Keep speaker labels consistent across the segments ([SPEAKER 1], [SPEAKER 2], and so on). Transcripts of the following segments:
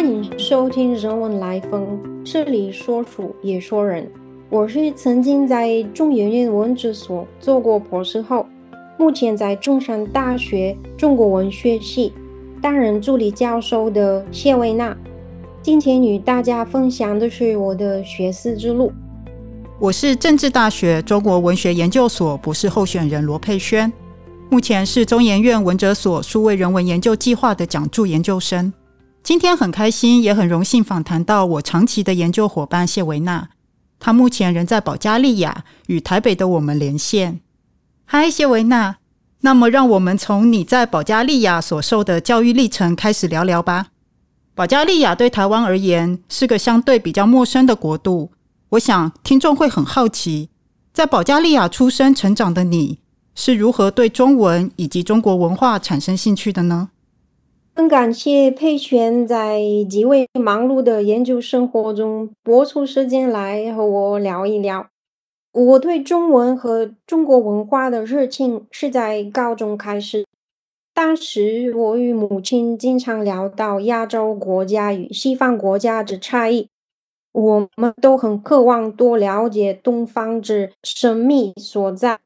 [SPEAKER 1] 欢迎收听人文来风，这里说书也说人。我是曾经在中研院文哲所做过博士后，目前在中山大学中国文学系担任助理教授的谢维娜。今天与大家分享的是我的学思之路。
[SPEAKER 2] 我是政治大学中国文学研究所博士候选人罗佩轩，目前是中研院文哲所数位人文研究计划的讲助研究生。今天很开心，也很荣幸访谈到我长期的研究伙伴谢维娜。她目前人在保加利亚，与台北的我们连线。嗨，谢维娜。那么，让我们从你在保加利亚所受的教育历程开始聊聊吧。保加利亚对台湾而言是个相对比较陌生的国度。我想听众会很好奇，在保加利亚出生成长的你是如何对中文以及中国文化产生兴趣的呢？
[SPEAKER 1] 很感谢佩璇在极为忙碌的研究生活中拨出时间来和我聊一聊。我对中文和中国文化的热情是在高中开始。当时我与母亲经常聊到亚洲国家与西方国家之差异，我们都很渴望多了解东方之神秘所在。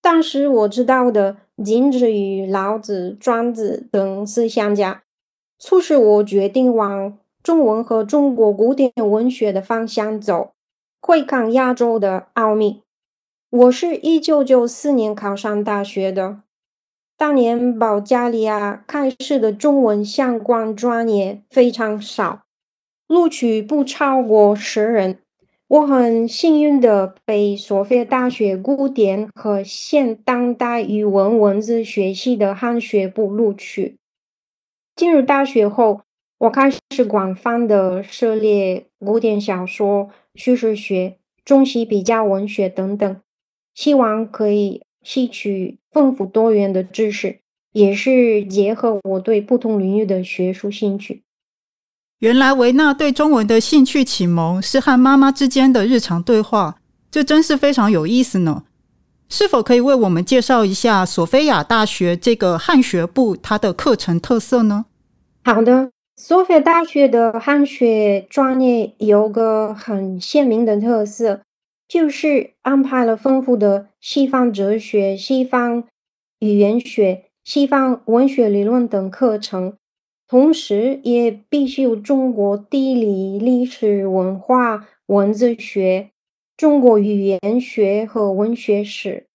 [SPEAKER 1] 当时我知道的。仅止于老子、庄子等思想家，促使我决定往中文和中国古典文学的方向走，窥看亚洲的奥秘。我是一九九四年考上大学的，当年保加利亚开设的中文相关专业非常少，录取不超过十人。我很幸运的被索菲亚大学古典和现当代语文文字学系的汉学部录取。进入大学后，我开始广泛的涉猎古典小说、叙事学、中西比较文学等等，希望可以吸取丰富多元的知识，也是结合我对不同领域的学术兴趣。
[SPEAKER 2] 原来维纳对中文的兴趣启蒙是和妈妈之间的日常对话，这真是非常有意思呢。是否可以为我们介绍一下索菲亚大学这个汉学部它的课程特色呢？
[SPEAKER 1] 好的，索菲亚大学的汉学专业有个很鲜明的特色，就是安排了丰富的西方哲学、西方语言学、西方文学理论等课程。同时，也必须有中国地理、历史文化、文字学、中国语言学和文学史。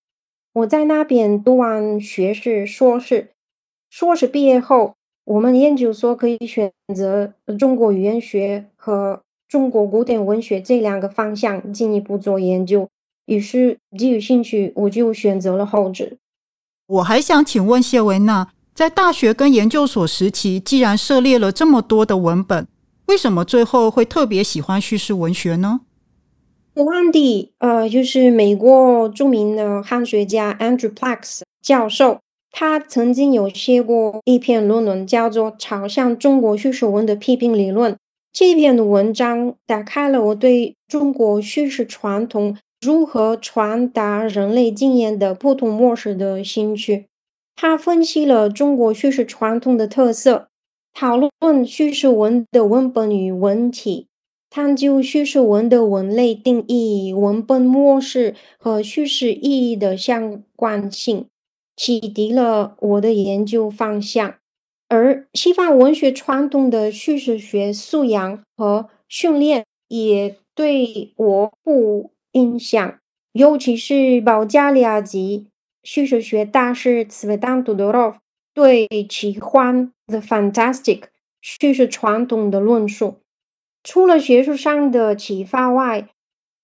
[SPEAKER 1] 我在那边读完学士、硕士，硕士毕业后，我们研究所可以选择中国语言学和中国古典文学这两个方向进一步做研究。于是，基于兴趣，我就选择了后者。
[SPEAKER 2] 我还想请问谢维娜。在大学跟研究所时期，既然涉猎了这么多的文本，为什么最后会特别喜欢叙事文学呢？
[SPEAKER 1] 我安迪，呃，就是美国著名的汉学家 Andrew Plax 教授，他曾经有写过一篇论文，叫做《朝向中国叙事文的批评理论》。这篇的文章打开了我对中国叙事传统如何传达人类经验的不同模式的兴趣。他分析了中国叙事传统的特色，讨论叙事文的文本与文体，探究叙事文的文类定义、文本模式和叙事意义的相关性，启迪了我的研究方向。而西方文学传统的叙事学素养和训练也对我不影响，尤其是保加利亚籍。叙事学大师茨维当·杜德罗夫对奇幻 （The Fantastic） 叙事传统的论述，除了学术上的启发外，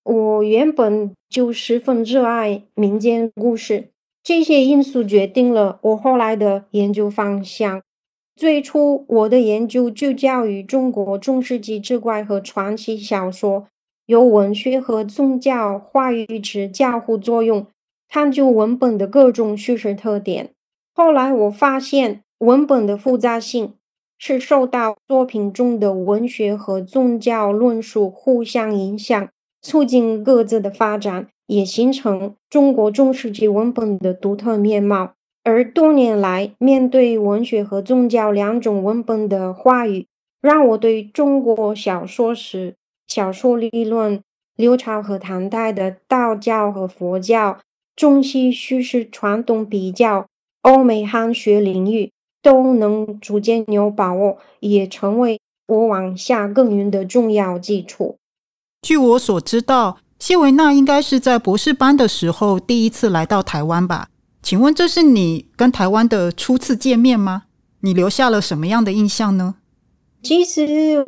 [SPEAKER 1] 我原本就十分热爱民间故事。这些因素决定了我后来的研究方向。最初，我的研究聚焦于中国中世纪志怪和传奇小说，由文学和宗教话语之交互作用。探究文本的各种叙事特点。后来我发现，文本的复杂性是受到作品中的文学和宗教论述互相影响，促进各自的发展，也形成中国中世纪文本的独特面貌。而多年来，面对文学和宗教两种文本的话语，让我对中国小说史、小说理论、刘朝和唐代的道教和佛教、中西叙事传统比较、欧美汉学领域都能逐渐有把握，也成为我往下耕耘的重要基础。
[SPEAKER 2] 据我所知道，谢维娜应该是在博士班的时候第一次来到台湾吧？请问这是你跟台湾的初次见面吗？你留下了什么样的印象呢？
[SPEAKER 1] 其实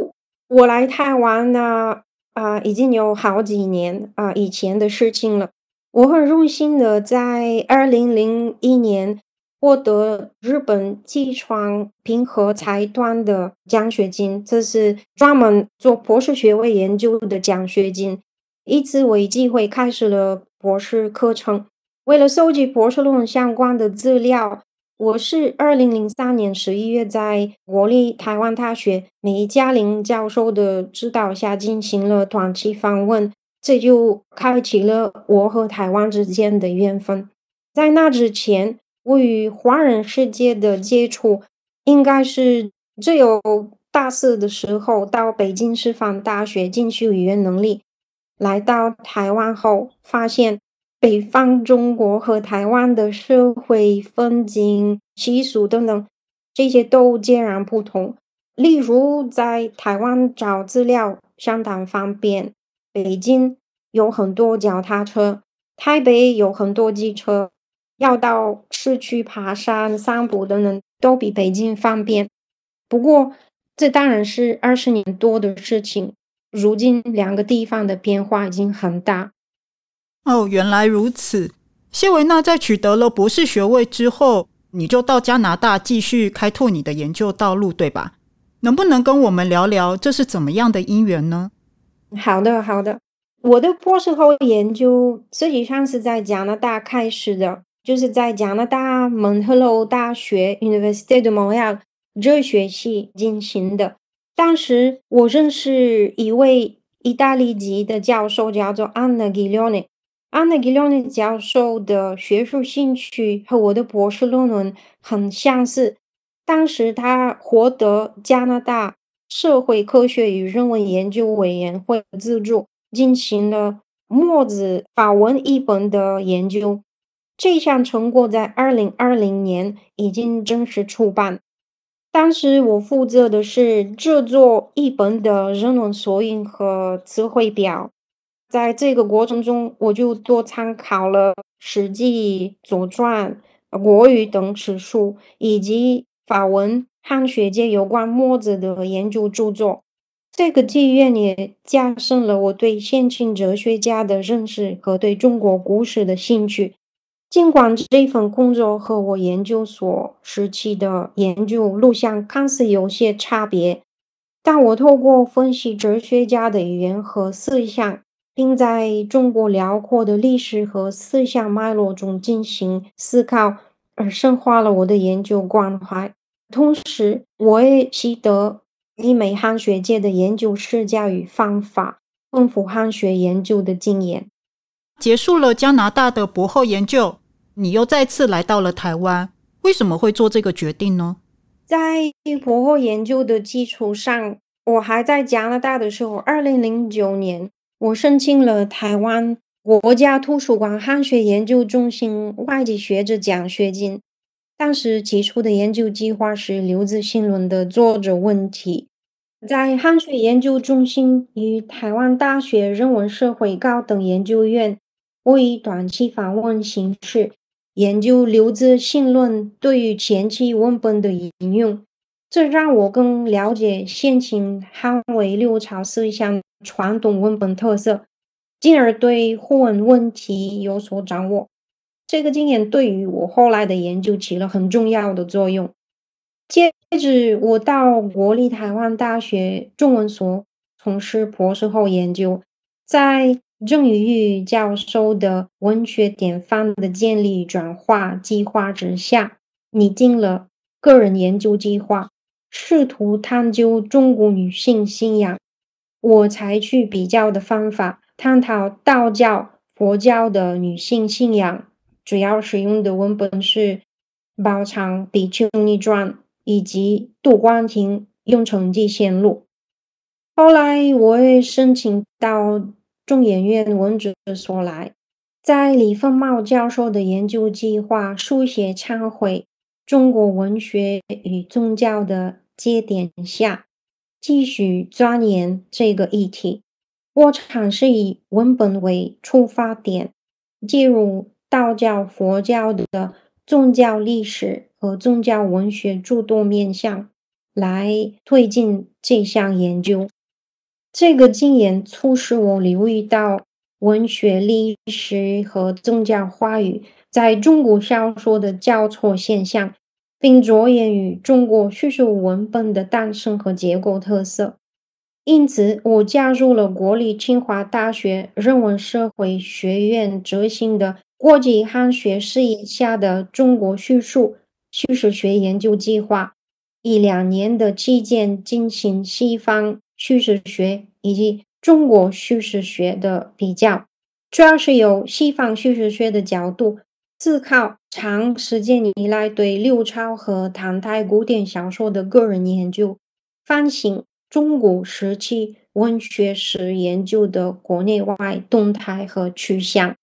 [SPEAKER 1] 我来台湾呢，啊，已经有好几年啊以前的事情了。我很荣幸的在二零零一年获得日本济川平和财团的奖学金，这是专门做博士学位研究的奖学金。以此为机会，开始了博士课程。为了收集博士论文相关的资料。我是二零零三年十一月在国立台湾大学梅嘉玲教授的指导下进行了短期访问，这就开启了我和台湾之间的缘分。在那之前，我与华人世界的接触应该是只有大四的时候到北京师范大学进修语言能力，来到台湾后发现。北方中国和台湾的社会风景、习俗等等，这些都截然不同。例如，在台湾找资料相当方便，北京有很多脚踏车，台北有很多机车，要到市区爬山、散步等等，都比北京方便。不过，这当然是二十年多的事情，如今两个地方的变化已经很大。
[SPEAKER 2] 哦，原来如此。谢维娜在取得了博士学位之后，你就到加拿大继续开拓你的研究道路，对吧？能不能跟我们聊聊这是怎么样的因缘呢？
[SPEAKER 1] 好的，好的。我的博士后研究实际上是在加拿大开始的，就是在加拿大蒙特娄大学 （University of Montreal） 哲学系进行的。当时我认识一位意大利籍的教授，叫做 Anna Giglione。安娜吉洛尼教授的学术兴趣和我的博士论文很相似。当时他获得加拿大社会科学与人文研究委员会资助，进行了墨子法文译本的研究。这项成果在二零二零年已经正式出版。当时我负责的是制作译本的人文索引和词汇表。在这个过程中，我就多参考了《史记》《左传》《国语》等史书，以及法文汉学界有关墨子的研究著作。这个机缘也加深了我对先秦哲学家的认识和对中国古史的兴趣。尽管这份工作和我研究所时期的研究路线看似有些差别，但我透过分析哲学家的语言和思想。并在中国辽阔的历史和思想脉络中进行思考，而深化了我的研究关怀。同时，我也习得以美汉学界的研究视角与方法，丰富汉学研究的经验。
[SPEAKER 2] 结束了加拿大的博后研究，你又再次来到了台湾。为什么会做这个决定呢？
[SPEAKER 1] 在博后研究的基础上，我还在加拿大的时候，二零零九年。我申请了台湾国家图书馆汉学研究中心外籍学者奖学金。当时提出的研究计划是《刘子新论》的作者问题。在汉学研究中心与台湾大学人文社会高等研究院，我以短期访问形式研究《刘子新论》对于前期文本的引用。这让我更了解先秦汉魏六朝思想传统文本特色，进而对互文问题有所掌握。这个经验对于我后来的研究起了很重要的作用。接着，我到国立台湾大学中文所从事博士后研究，在郑宇玉教授的文学典范的建立转化计划之下，拟定了个人研究计划。试图探究中国女性信仰，我采取比较的方法，探讨道教、佛教的女性信仰。主要使用的文本是《包藏比丘尼传》以及杜光庭用成绩线路。后来我也申请到中研院文职所来，在李凤茂教授的研究计划书写忏悔中国文学与宗教的节点下，继续钻研这个议题。我尝试以文本为出发点，介入道教、佛教的宗教历史和宗教文学诸多面向，来推进这项研究。这个经验促使我留意到文学历史和宗教话语在中国小说的交错现象，并着眼于中国叙述文本的诞生和结构特色。因此，我加入了国立清华大学人文社会学院执行的国际汉学视野下的中国叙述叙事学研究计划，以两年的期间进行西方叙事学以及中国叙事学的比较，主要是由西方叙事学的角度自考长时间以来对六朝和唐代古典小说的个人研究，反省。中古时期文学史研究的国内外动态和趋向。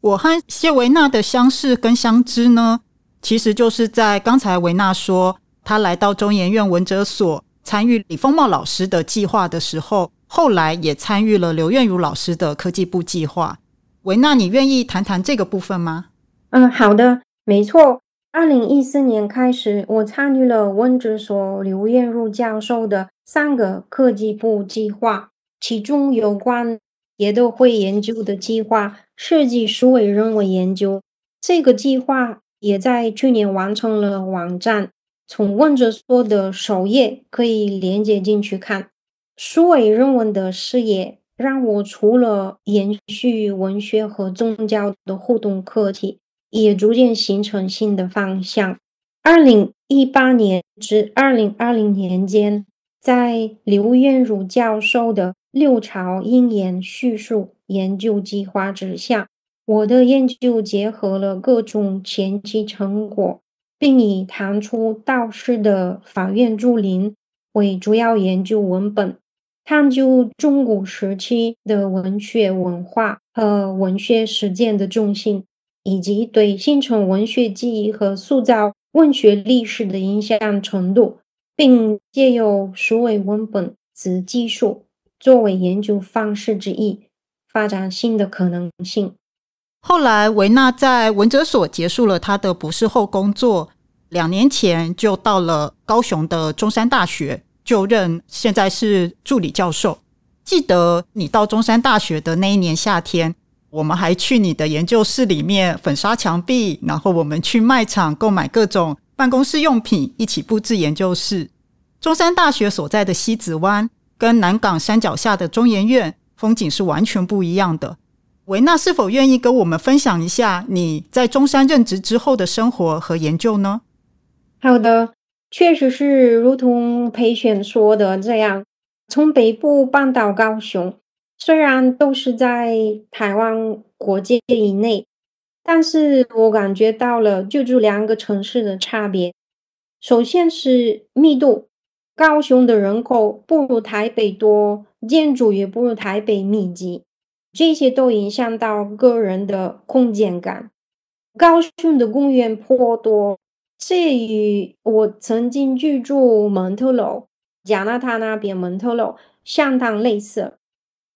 [SPEAKER 2] 我和谢维纳的相识跟相知呢，其实就是在刚才维纳说他来到中研院文哲所参与李丰茂老师的计划的时候，后来也参与了刘苑如老师的科技部计划。维纳，你愿意谈谈这个部分吗？
[SPEAKER 1] 嗯，好的，没错。二零一四年开始，我参与了文哲所刘彦儒教授的三个科技部计划，其中有关也都会研究的计划设计数位人文研究。这个计划也在去年完成了网站，从问哲所的首页可以连接进去看。数位人文的视野让我除了延续文学和宗教的互动课题。也逐渐形成新的方向。二零一八年至二零二零年间，在刘彦儒教授的六朝因缘叙述研究计划之下，我的研究结合了各种前期成果，并以唐初道士的法院竹林为主要研究文本，探究中古时期的文学文化和文学实践的重心。以及对形成文学记忆和塑造文学历史的影响程度，并借由数位文本子技术作为研究方式之一，发展新的可能性。
[SPEAKER 2] 后来，维纳在文哲所结束了他的博士后工作，两年前就到了高雄的中山大学就任，现在是助理教授。记得你到中山大学的那一年夏天。我们还去你的研究室里面粉刷墙壁，然后我们去卖场购买各种办公室用品，一起布置研究室。中山大学所在的西子湾跟南港山脚下的中研院风景是完全不一样的。维纳是否愿意跟我们分享一下你在中山任职之后的生活和研究呢？
[SPEAKER 1] 好的，确实是如同裴选说的这样，从北部搬到高雄。虽然都是在台湾国界以内，但是我感觉到了就住两个城市的差别。首先是密度，高雄的人口不如台北多，建筑也不如台北密集，这些都影响到个人的空间感。高雄的公园颇多，这与我曾经居住蒙特楼、加拿大那边蒙特楼相当类似。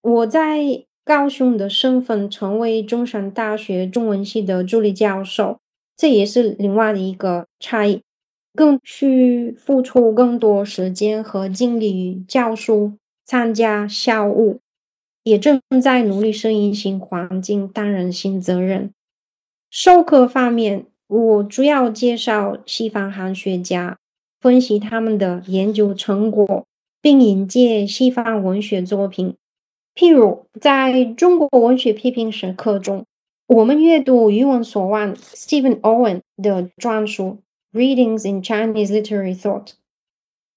[SPEAKER 1] 我在高雄的身份成为中山大学中文系的助理教授，这也是另外的一个差异，更需付出更多时间和精力于教书、参加校务，也正在努力适应新环境，担任新责任。授课方面，我主要介绍西方汉学家，分析他们的研究成果，并引介西方文学作品。譬如，在中国文学批评史课中，我们阅读语文所望 Stephen Owen 的专书《Readings in Chinese Literary Thought》。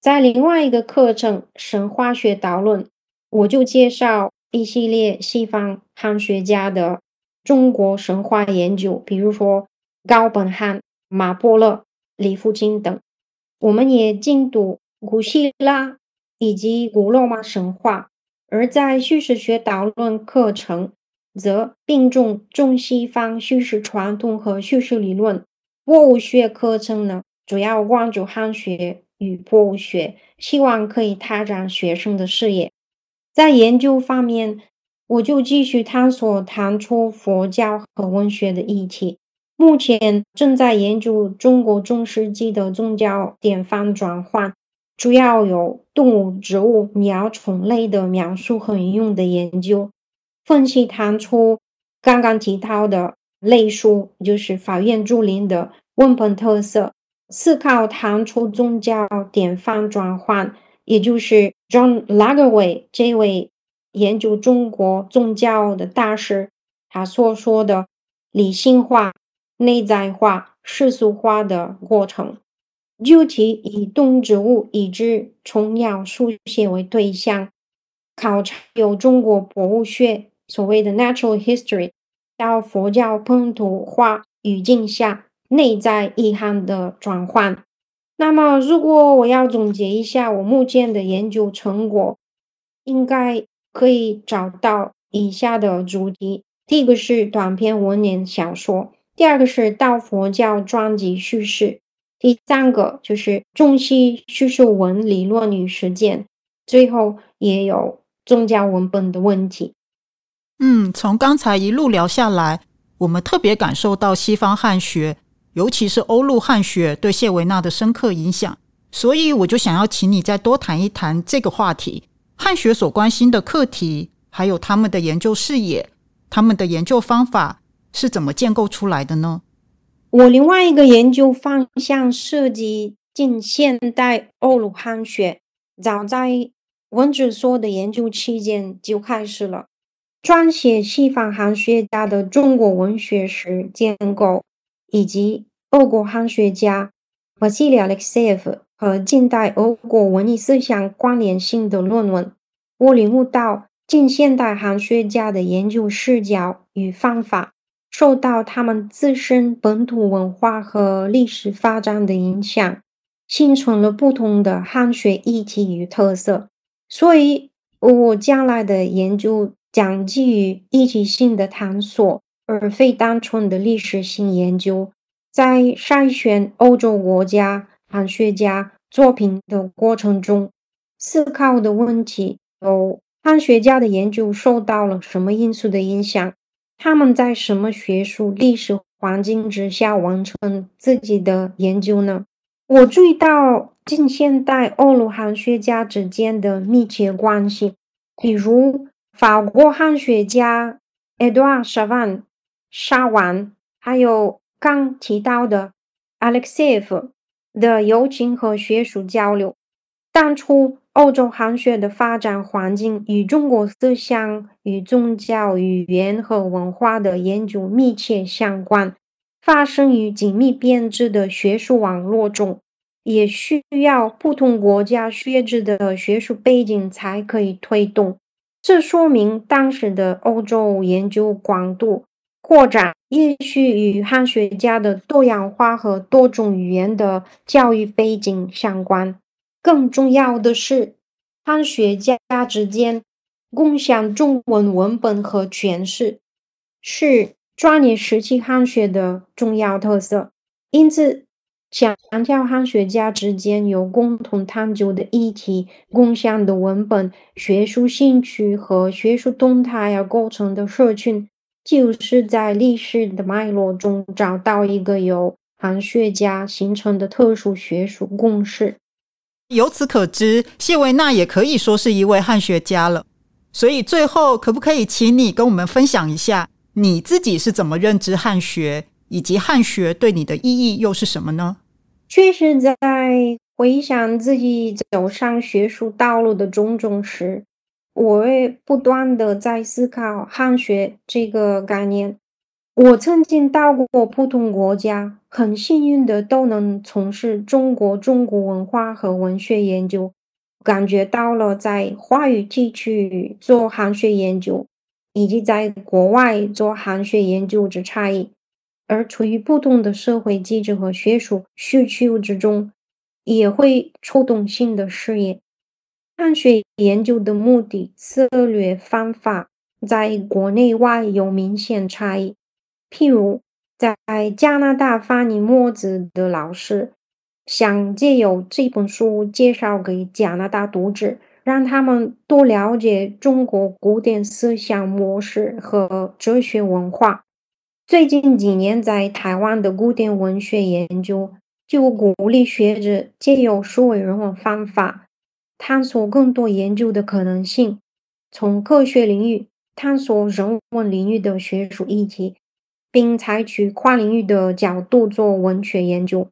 [SPEAKER 1] 在另外一个课程《神话学导论》，我就介绍一系列西方汉学家的中国神话研究，比如说高本汉、马伯乐、李富金等。我们也精读古希腊以及古罗马神话；而在叙事学导论课程，则并重中西方叙事传统和叙事理论。博物学课程呢，主要关注汉学与博物学，希望可以拓展学生的视野。在研究方面，我就继续探索唐初佛教和文学的议题。目前正在研究中国中世纪的宗教典范转换，主要有动物、植物、鸟、虫类的描述和应用的研究，分析唐初刚刚提到的类书，就是法院著林的文本特色，思考唐初宗教典范转换，也就是 John Lagerway 这位。研究中国宗教的大师，他所说的理性化、内在化、世俗化的过程，具体以动植物、以及虫鸟、书写为对象，考察由中国博物学所谓的 natural history 到佛教本土化语境下内在意涵的转换。那么，如果我要总结一下我目前的研究成果，应该。可以找到以下的主题：第一个是短篇文言小说，第二个是道佛教传记叙事，第三个就是中西叙述文理论与实践，最后也有宗教文本的问题。
[SPEAKER 2] 嗯，从刚才一路聊下来，我们特别感受到西方汉学，尤其是欧陆汉学对谢维纳的深刻影响，所以我就想要请你再多谈一谈这个话题。汉学所关心的课题，还有他们的研究视野，他们的研究方法是怎么建构出来的呢？
[SPEAKER 1] 我另外一个研究方向涉及近现代欧陆汉学，早在文哲所的研究期间就开始了。撰写西方汉学家的中国文学史建构，以及俄国汉学家 Vasily Alexeyev。和近代俄国文艺思想关联性的论文，我领悟到近现代汉学家的研究视角与方法受到他们自身本土文化和历史发展的影响，形成了不同的汉学议题与特色。所以，我将来的研究讲基于议题性的探索，而非单纯的历史性研究，在筛选欧洲国家。汉学家作品的过程中，思考的问题有：汉学家的研究受到了什么因素的影响？他们在什么学术历史环境之下完成自己的研究呢？我注意到近现代欧陆汉学家之间的密切关系，比如法国汉学家 Edouard Chavan 沙王，还有刚提到的 Alexeev。的友情和学术交流。当初欧洲汉学的发展环境与中国思想与宗教、语言和文化的研究密切相关，发生于紧密编织的学术网络中，也需要不同国家学者的学术背景才可以推动。这说明当时的欧洲研究广度。扩展也许与汉学家的多样化和多种语言的教育背景相关。更重要的是，汉学家之间共享中文文本和诠释，是专业时期汉学的重要特色。因此，强调汉学家之间有共同探究的议题、共享的文本、学术兴趣和学术动态而构成的社群。就是在历史的脉络中找到一个由汉学家形成的特殊学术共识。
[SPEAKER 2] 由此可知，谢维纳也可以说是一位汉学家了。所以，最后可不可以请你跟我们分享一下你自己是怎么认知汉学，以及汉学对你的意义又是什么呢？
[SPEAKER 1] 确实，在回想自己走上学术道路的种种时。我会不断的在思考汉学这个概念。我曾经到过不同国家，很幸运的都能从事中国中国文化和文学研究，感觉到了在华语地区做汉学研究，以及在国外做汉学研究之差异。而处于不同的社会机制和学术需求之中，也会触动新的视野。汉学研究的目的、策略、方法在国内外有明显差异。譬如，在加拿大翻译墨子的老师，想借由这本书介绍给加拿大读者，让他们多了解中国古典思想模式和哲学文化。最近几年，在台湾的古典文学研究，就鼓励学者借由数位人文方法，探索更多研究的可能性，从科学领域探索人文领域的学术议题。并采取跨领域的角度做文学研究。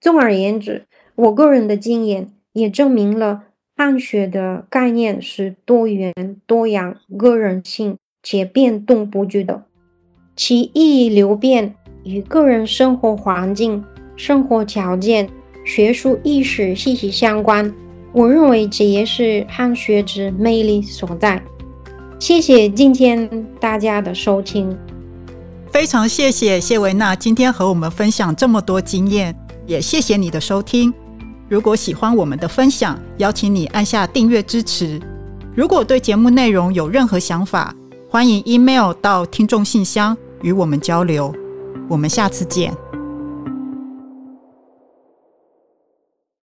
[SPEAKER 1] 总而言之，我个人的经验也证明了汉学的概念是多元、多样、个人性且变动不居的，其意义流变与个人生活环境、生活条件、学术意识息息相关。我认为这也是汉学之魅力所在。谢谢今天大家的收听。
[SPEAKER 2] 非常谢谢谢维娜今天和我们分享这么多经验，也谢谢你的收听。如果喜欢我们的分享，邀请你按下订阅支持。如果对节目内容有任何想法，欢迎 email 到听众信箱与我们交流。我们下次见。